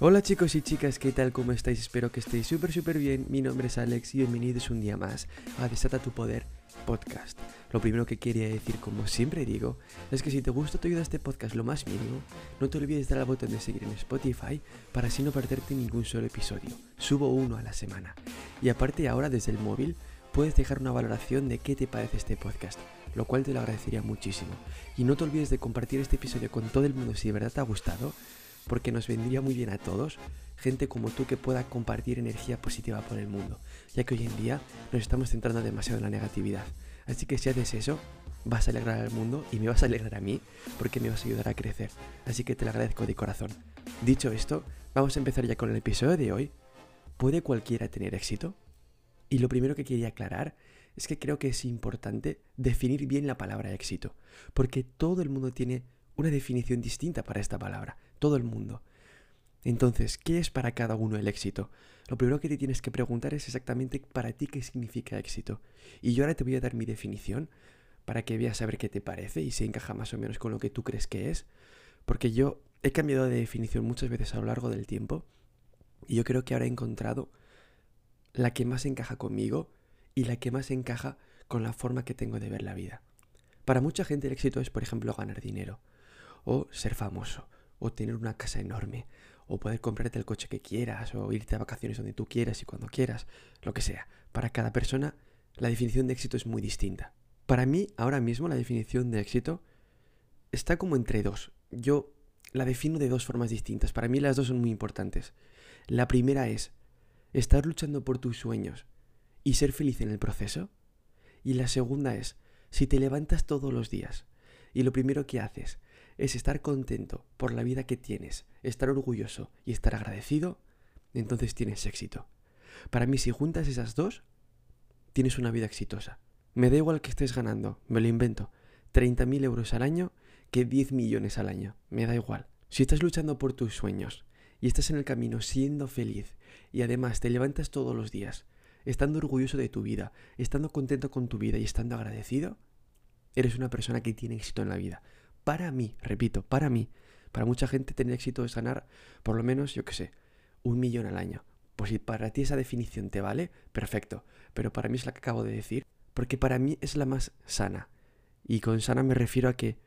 Hola chicos y chicas, ¿qué tal? ¿Cómo estáis? Espero que estéis súper súper bien. Mi nombre es Alex y bienvenidos un día más a Desata tu Poder Podcast. Lo primero que quería decir, como siempre digo, es que si te gusta o te ayuda este podcast lo más mínimo, no te olvides dar al botón de seguir en Spotify para así no perderte ningún solo episodio. Subo uno a la semana. Y aparte ahora desde el móvil puedes dejar una valoración de qué te parece este podcast, lo cual te lo agradecería muchísimo. Y no te olvides de compartir este episodio con todo el mundo si de verdad te ha gustado porque nos vendría muy bien a todos gente como tú que pueda compartir energía positiva por el mundo, ya que hoy en día nos estamos centrando demasiado en la negatividad. Así que si haces eso, vas a alegrar al mundo y me vas a alegrar a mí porque me vas a ayudar a crecer. Así que te lo agradezco de corazón. Dicho esto, vamos a empezar ya con el episodio de hoy. ¿Puede cualquiera tener éxito? Y lo primero que quería aclarar es que creo que es importante definir bien la palabra éxito, porque todo el mundo tiene una definición distinta para esta palabra, todo el mundo. Entonces, ¿qué es para cada uno el éxito? Lo primero que te tienes que preguntar es exactamente para ti qué significa éxito. Y yo ahora te voy a dar mi definición para que veas a ver qué te parece y si encaja más o menos con lo que tú crees que es. Porque yo he cambiado de definición muchas veces a lo largo del tiempo y yo creo que ahora he encontrado la que más encaja conmigo y la que más encaja con la forma que tengo de ver la vida. Para mucha gente el éxito es, por ejemplo, ganar dinero o ser famoso, o tener una casa enorme, o poder comprarte el coche que quieras, o irte a vacaciones donde tú quieras y cuando quieras, lo que sea. Para cada persona la definición de éxito es muy distinta. Para mí, ahora mismo, la definición de éxito está como entre dos. Yo la defino de dos formas distintas. Para mí las dos son muy importantes. La primera es estar luchando por tus sueños y ser feliz en el proceso. Y la segunda es, si te levantas todos los días y lo primero que haces es estar contento por la vida que tienes, estar orgulloso y estar agradecido, entonces tienes éxito. Para mí, si juntas esas dos, tienes una vida exitosa. Me da igual que estés ganando, me lo invento, 30.000 euros al año que 10 millones al año. Me da igual. Si estás luchando por tus sueños y estás en el camino siendo feliz y además te levantas todos los días, estando orgulloso de tu vida, estando contento con tu vida y estando agradecido, eres una persona que tiene éxito en la vida para mí, repito, para mí, para mucha gente tener éxito es ganar por lo menos, yo qué sé, un millón al año. Pues si para ti esa definición te vale, perfecto. Pero para mí es la que acabo de decir, porque para mí es la más sana. Y con sana me refiero a que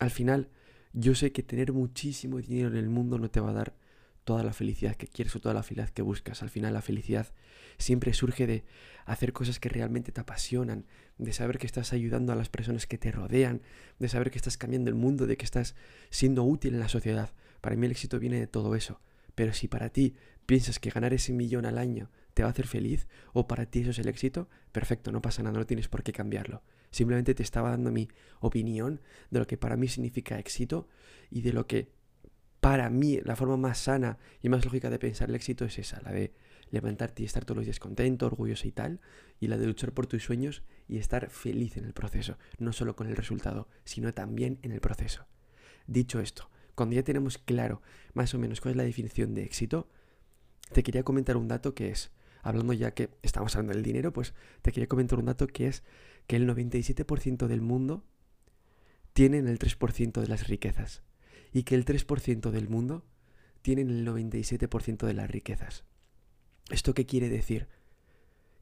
al final yo sé que tener muchísimo dinero en el mundo no te va a dar toda la felicidad que quieres o toda la felicidad que buscas. Al final la felicidad siempre surge de hacer cosas que realmente te apasionan, de saber que estás ayudando a las personas que te rodean, de saber que estás cambiando el mundo, de que estás siendo útil en la sociedad. Para mí el éxito viene de todo eso. Pero si para ti piensas que ganar ese millón al año te va a hacer feliz, o para ti eso es el éxito, perfecto, no pasa nada, no tienes por qué cambiarlo. Simplemente te estaba dando mi opinión de lo que para mí significa éxito y de lo que para mí, la forma más sana y más lógica de pensar el éxito es esa, la de levantarte y estar todos los días contento, orgulloso y tal, y la de luchar por tus sueños y estar feliz en el proceso, no solo con el resultado, sino también en el proceso. Dicho esto, cuando ya tenemos claro más o menos cuál es la definición de éxito, te quería comentar un dato que es, hablando ya que estamos hablando del dinero, pues te quería comentar un dato que es que el 97% del mundo tienen el 3% de las riquezas y que el 3% del mundo tienen el 97% de las riquezas. ¿Esto qué quiere decir?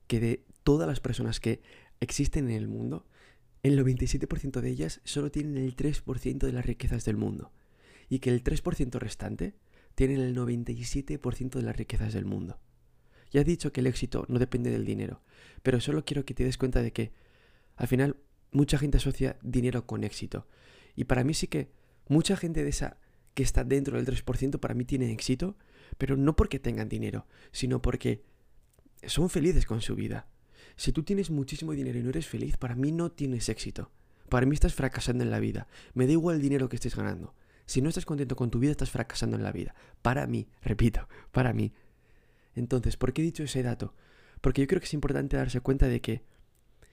Que de todas las personas que existen en el mundo, el 97% de ellas solo tienen el 3% de las riquezas del mundo. Y que el 3% restante tienen el 97% de las riquezas del mundo. Ya he dicho que el éxito no depende del dinero, pero solo quiero que te des cuenta de que al final mucha gente asocia dinero con éxito. Y para mí sí que Mucha gente de esa que está dentro del 3% para mí tiene éxito, pero no porque tengan dinero, sino porque son felices con su vida. Si tú tienes muchísimo dinero y no eres feliz, para mí no tienes éxito. Para mí estás fracasando en la vida. Me da igual el dinero que estés ganando. Si no estás contento con tu vida, estás fracasando en la vida. Para mí, repito, para mí. Entonces, ¿por qué he dicho ese dato? Porque yo creo que es importante darse cuenta de que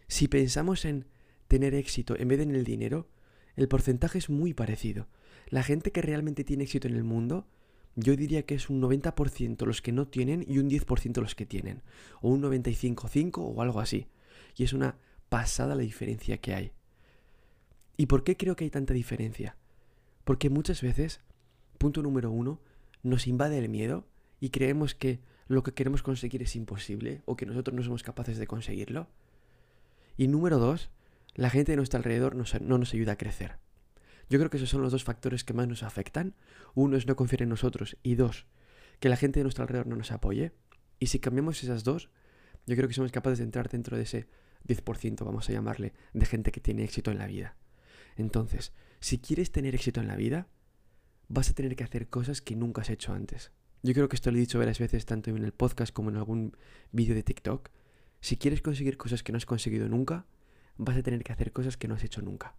si pensamos en tener éxito en vez de en el dinero, el porcentaje es muy parecido. La gente que realmente tiene éxito en el mundo, yo diría que es un 90% los que no tienen y un 10% los que tienen. O un 95-5 o algo así. Y es una pasada la diferencia que hay. ¿Y por qué creo que hay tanta diferencia? Porque muchas veces, punto número uno, nos invade el miedo y creemos que lo que queremos conseguir es imposible o que nosotros no somos capaces de conseguirlo. Y número dos, la gente de nuestro alrededor no nos ayuda a crecer. Yo creo que esos son los dos factores que más nos afectan. Uno es no confiar en nosotros y dos, que la gente de nuestro alrededor no nos apoye. Y si cambiamos esas dos, yo creo que somos capaces de entrar dentro de ese 10%, vamos a llamarle, de gente que tiene éxito en la vida. Entonces, si quieres tener éxito en la vida, vas a tener que hacer cosas que nunca has hecho antes. Yo creo que esto lo he dicho varias veces, tanto en el podcast como en algún vídeo de TikTok. Si quieres conseguir cosas que no has conseguido nunca, vas a tener que hacer cosas que no has hecho nunca.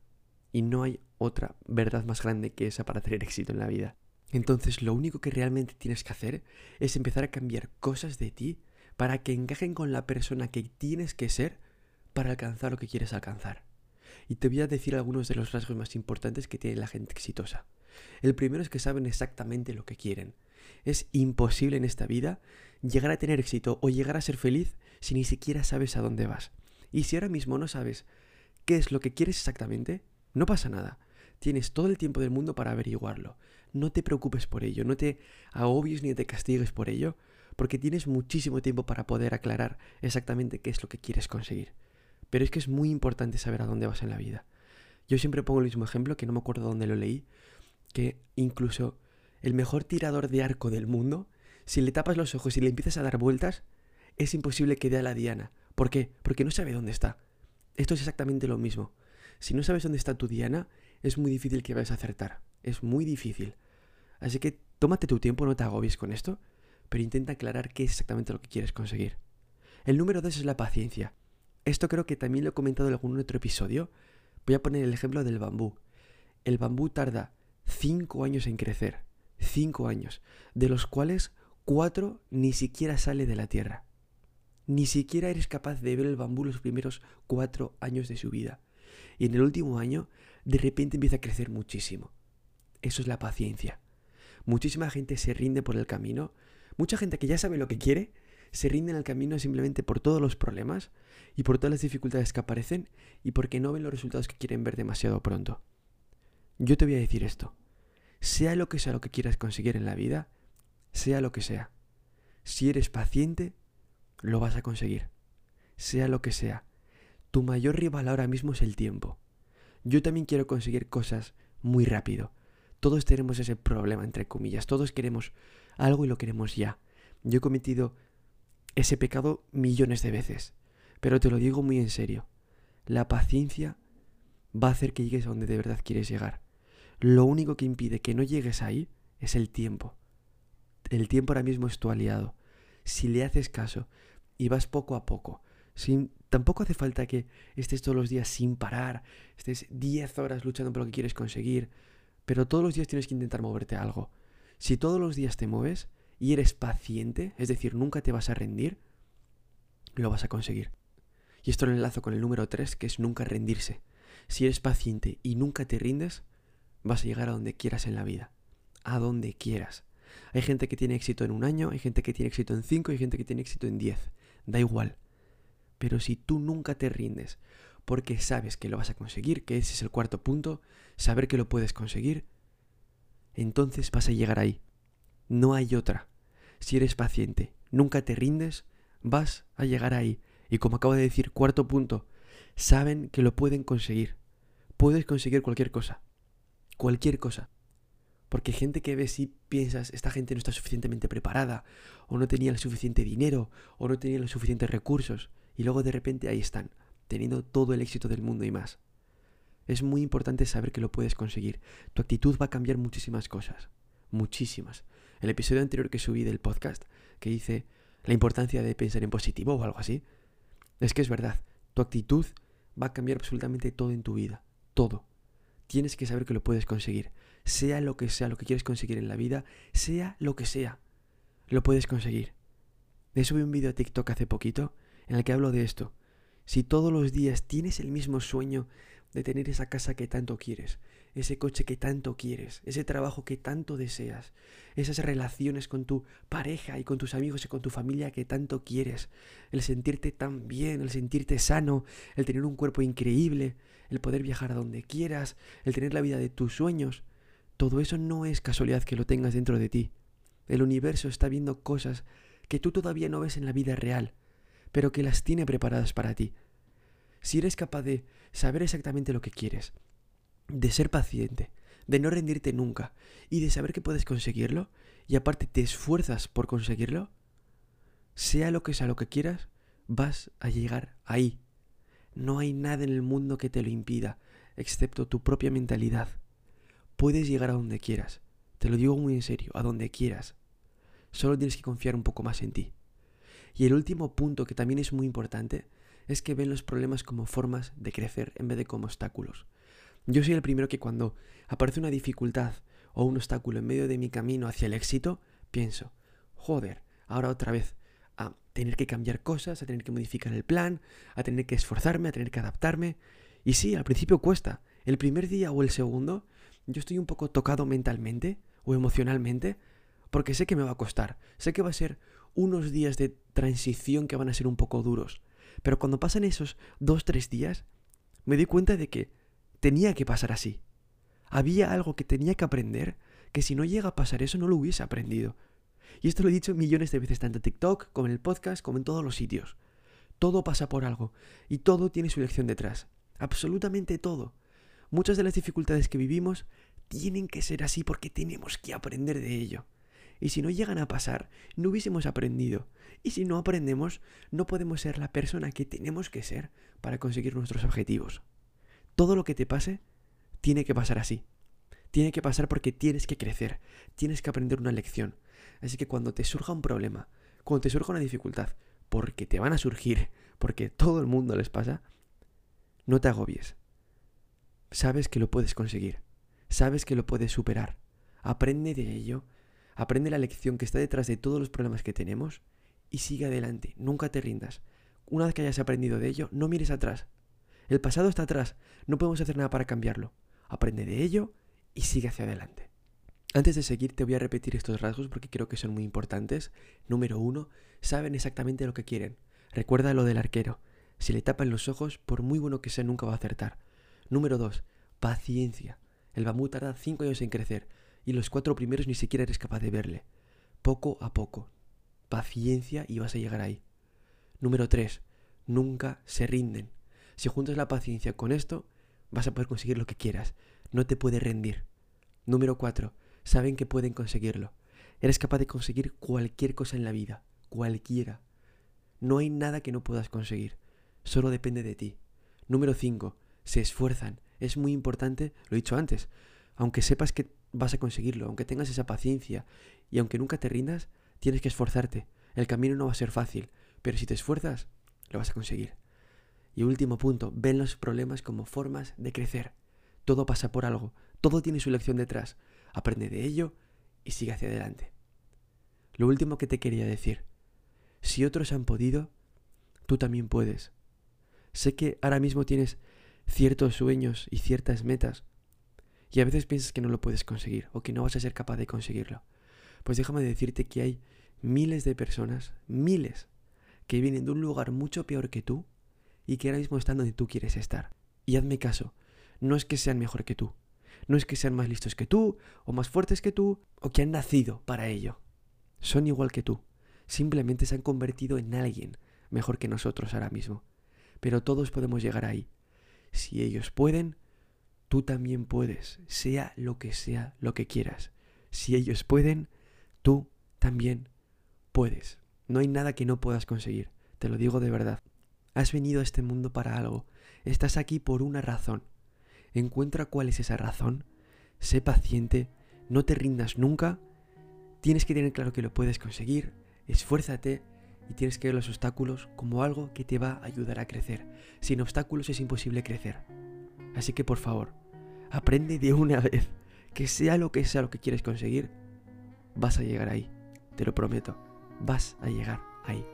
Y no hay otra verdad más grande que esa para tener éxito en la vida. Entonces lo único que realmente tienes que hacer es empezar a cambiar cosas de ti para que encajen con la persona que tienes que ser para alcanzar lo que quieres alcanzar. Y te voy a decir algunos de los rasgos más importantes que tiene la gente exitosa. El primero es que saben exactamente lo que quieren. Es imposible en esta vida llegar a tener éxito o llegar a ser feliz si ni siquiera sabes a dónde vas. Y si ahora mismo no sabes qué es lo que quieres exactamente, no pasa nada. Tienes todo el tiempo del mundo para averiguarlo. No te preocupes por ello, no te agobies ni te castigues por ello, porque tienes muchísimo tiempo para poder aclarar exactamente qué es lo que quieres conseguir. Pero es que es muy importante saber a dónde vas en la vida. Yo siempre pongo el mismo ejemplo, que no me acuerdo dónde lo leí, que incluso el mejor tirador de arco del mundo, si le tapas los ojos y le empiezas a dar vueltas, es imposible que dé a la diana. ¿Por qué? Porque no sabe dónde está. Esto es exactamente lo mismo. Si no sabes dónde está tu diana, es muy difícil que vayas a acertar. Es muy difícil. Así que tómate tu tiempo, no te agobies con esto, pero intenta aclarar qué es exactamente lo que quieres conseguir. El número dos es la paciencia. Esto creo que también lo he comentado en algún otro episodio. Voy a poner el ejemplo del bambú. El bambú tarda 5 años en crecer. 5 años. De los cuales 4 ni siquiera sale de la tierra. Ni siquiera eres capaz de ver el bambú los primeros 4 años de su vida. Y en el último año, de repente empieza a crecer muchísimo. Eso es la paciencia. Muchísima gente se rinde por el camino. Mucha gente que ya sabe lo que quiere, se rinde en el camino simplemente por todos los problemas y por todas las dificultades que aparecen y porque no ven los resultados que quieren ver demasiado pronto. Yo te voy a decir esto. Sea lo que sea lo que quieras conseguir en la vida, sea lo que sea. Si eres paciente, lo vas a conseguir. Sea lo que sea. Tu mayor rival ahora mismo es el tiempo. Yo también quiero conseguir cosas muy rápido. Todos tenemos ese problema, entre comillas. Todos queremos algo y lo queremos ya. Yo he cometido ese pecado millones de veces. Pero te lo digo muy en serio. La paciencia va a hacer que llegues a donde de verdad quieres llegar. Lo único que impide que no llegues ahí es el tiempo. El tiempo ahora mismo es tu aliado. Si le haces caso y vas poco a poco, sin, tampoco hace falta que estés todos los días sin parar, estés 10 horas luchando por lo que quieres conseguir, pero todos los días tienes que intentar moverte algo. Si todos los días te mueves y eres paciente, es decir, nunca te vas a rendir, lo vas a conseguir. Y esto lo enlazo con el número 3, que es nunca rendirse. Si eres paciente y nunca te rindes, vas a llegar a donde quieras en la vida. A donde quieras. Hay gente que tiene éxito en un año, hay gente que tiene éxito en cinco, hay gente que tiene éxito en diez. Da igual. Pero si tú nunca te rindes porque sabes que lo vas a conseguir, que ese es el cuarto punto, saber que lo puedes conseguir, entonces vas a llegar ahí. No hay otra. Si eres paciente, nunca te rindes, vas a llegar ahí. Y como acabo de decir, cuarto punto, saben que lo pueden conseguir. Puedes conseguir cualquier cosa. Cualquier cosa. Porque gente que ves y piensas, esta gente no está suficientemente preparada, o no tenía el suficiente dinero, o no tenía los suficientes recursos, y luego de repente ahí están, teniendo todo el éxito del mundo y más. Es muy importante saber que lo puedes conseguir. Tu actitud va a cambiar muchísimas cosas. Muchísimas. El episodio anterior que subí del podcast, que dice la importancia de pensar en positivo o algo así, es que es verdad, tu actitud va a cambiar absolutamente todo en tu vida, todo. Tienes que saber que lo puedes conseguir, sea lo que sea lo que quieres conseguir en la vida, sea lo que sea, lo puedes conseguir. De subí un vídeo a TikTok hace poquito en el que hablo de esto. Si todos los días tienes el mismo sueño de tener esa casa que tanto quieres, ese coche que tanto quieres, ese trabajo que tanto deseas, esas relaciones con tu pareja y con tus amigos y con tu familia que tanto quieres, el sentirte tan bien, el sentirte sano, el tener un cuerpo increíble, el poder viajar a donde quieras, el tener la vida de tus sueños, todo eso no es casualidad que lo tengas dentro de ti. El universo está viendo cosas que tú todavía no ves en la vida real, pero que las tiene preparadas para ti. Si eres capaz de saber exactamente lo que quieres, de ser paciente, de no rendirte nunca y de saber que puedes conseguirlo, y aparte te esfuerzas por conseguirlo, sea lo que sea lo que quieras, vas a llegar ahí. No hay nada en el mundo que te lo impida, excepto tu propia mentalidad. Puedes llegar a donde quieras. Te lo digo muy en serio, a donde quieras. Solo tienes que confiar un poco más en ti. Y el último punto que también es muy importante es que ven los problemas como formas de crecer en vez de como obstáculos. Yo soy el primero que cuando aparece una dificultad o un obstáculo en medio de mi camino hacia el éxito, pienso, joder, ahora otra vez, a tener que cambiar cosas, a tener que modificar el plan, a tener que esforzarme, a tener que adaptarme. Y sí, al principio cuesta. El primer día o el segundo, yo estoy un poco tocado mentalmente o emocionalmente, porque sé que me va a costar. Sé que va a ser unos días de transición que van a ser un poco duros. Pero cuando pasan esos dos, tres días, me doy cuenta de que tenía que pasar así. Había algo que tenía que aprender que si no llega a pasar eso no lo hubiese aprendido. Y esto lo he dicho millones de veces tanto en TikTok como en el podcast como en todos los sitios. Todo pasa por algo y todo tiene su lección detrás. Absolutamente todo. Muchas de las dificultades que vivimos tienen que ser así porque tenemos que aprender de ello. Y si no llegan a pasar, no hubiésemos aprendido. Y si no aprendemos, no podemos ser la persona que tenemos que ser para conseguir nuestros objetivos. Todo lo que te pase tiene que pasar así. Tiene que pasar porque tienes que crecer, tienes que aprender una lección. Así que cuando te surja un problema, cuando te surja una dificultad, porque te van a surgir, porque todo el mundo les pasa, no te agobies. Sabes que lo puedes conseguir, sabes que lo puedes superar. Aprende de ello, aprende la lección que está detrás de todos los problemas que tenemos y sigue adelante, nunca te rindas. Una vez que hayas aprendido de ello, no mires atrás, el pasado está atrás, no podemos hacer nada para cambiarlo. Aprende de ello y sigue hacia adelante. Antes de seguir te voy a repetir estos rasgos porque creo que son muy importantes. Número uno, saben exactamente lo que quieren. Recuerda lo del arquero. Si le tapan los ojos, por muy bueno que sea, nunca va a acertar. Número dos, paciencia. El bambú tarda cinco años en crecer y los cuatro primeros ni siquiera eres capaz de verle. Poco a poco. Paciencia y vas a llegar ahí. Número tres, nunca se rinden. Si juntas la paciencia con esto, vas a poder conseguir lo que quieras. No te puedes rendir. Número 4. Saben que pueden conseguirlo. Eres capaz de conseguir cualquier cosa en la vida. Cualquiera. No hay nada que no puedas conseguir. Solo depende de ti. Número 5. Se esfuerzan. Es muy importante, lo he dicho antes. Aunque sepas que vas a conseguirlo, aunque tengas esa paciencia y aunque nunca te rindas, tienes que esforzarte. El camino no va a ser fácil, pero si te esfuerzas, lo vas a conseguir. Y último punto, ven los problemas como formas de crecer. Todo pasa por algo, todo tiene su lección detrás. Aprende de ello y sigue hacia adelante. Lo último que te quería decir, si otros han podido, tú también puedes. Sé que ahora mismo tienes ciertos sueños y ciertas metas y a veces piensas que no lo puedes conseguir o que no vas a ser capaz de conseguirlo. Pues déjame decirte que hay miles de personas, miles, que vienen de un lugar mucho peor que tú y que ahora mismo están donde tú quieres estar. Y hazme caso, no es que sean mejor que tú, no es que sean más listos que tú, o más fuertes que tú, o que han nacido para ello. Son igual que tú, simplemente se han convertido en alguien mejor que nosotros ahora mismo. Pero todos podemos llegar ahí. Si ellos pueden, tú también puedes, sea lo que sea lo que quieras. Si ellos pueden, tú también puedes. No hay nada que no puedas conseguir, te lo digo de verdad. Has venido a este mundo para algo. Estás aquí por una razón. Encuentra cuál es esa razón. Sé paciente. No te rindas nunca. Tienes que tener claro que lo puedes conseguir. Esfuérzate y tienes que ver los obstáculos como algo que te va a ayudar a crecer. Sin obstáculos es imposible crecer. Así que por favor, aprende de una vez que sea lo que sea lo que quieres conseguir, vas a llegar ahí. Te lo prometo. Vas a llegar ahí.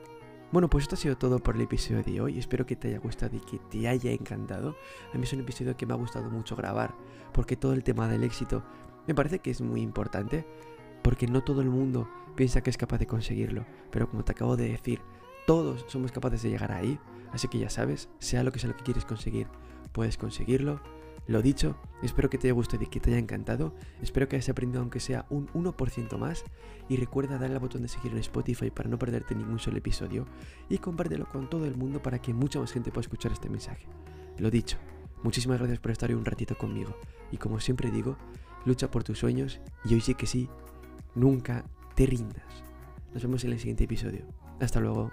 Bueno, pues esto ha sido todo por el episodio de hoy. Espero que te haya gustado y que te haya encantado. A mí es un episodio que me ha gustado mucho grabar, porque todo el tema del éxito me parece que es muy importante, porque no todo el mundo piensa que es capaz de conseguirlo. Pero como te acabo de decir, todos somos capaces de llegar ahí. Así que ya sabes, sea lo que sea lo que quieres conseguir, puedes conseguirlo. Lo dicho, espero que te haya gustado y que te haya encantado. Espero que hayas aprendido aunque sea un 1% más. Y recuerda darle al botón de seguir en Spotify para no perderte ningún solo episodio. Y compártelo con todo el mundo para que mucha más gente pueda escuchar este mensaje. Lo dicho, muchísimas gracias por estar hoy un ratito conmigo. Y como siempre digo, lucha por tus sueños y hoy sí que sí, nunca te rindas. Nos vemos en el siguiente episodio. Hasta luego.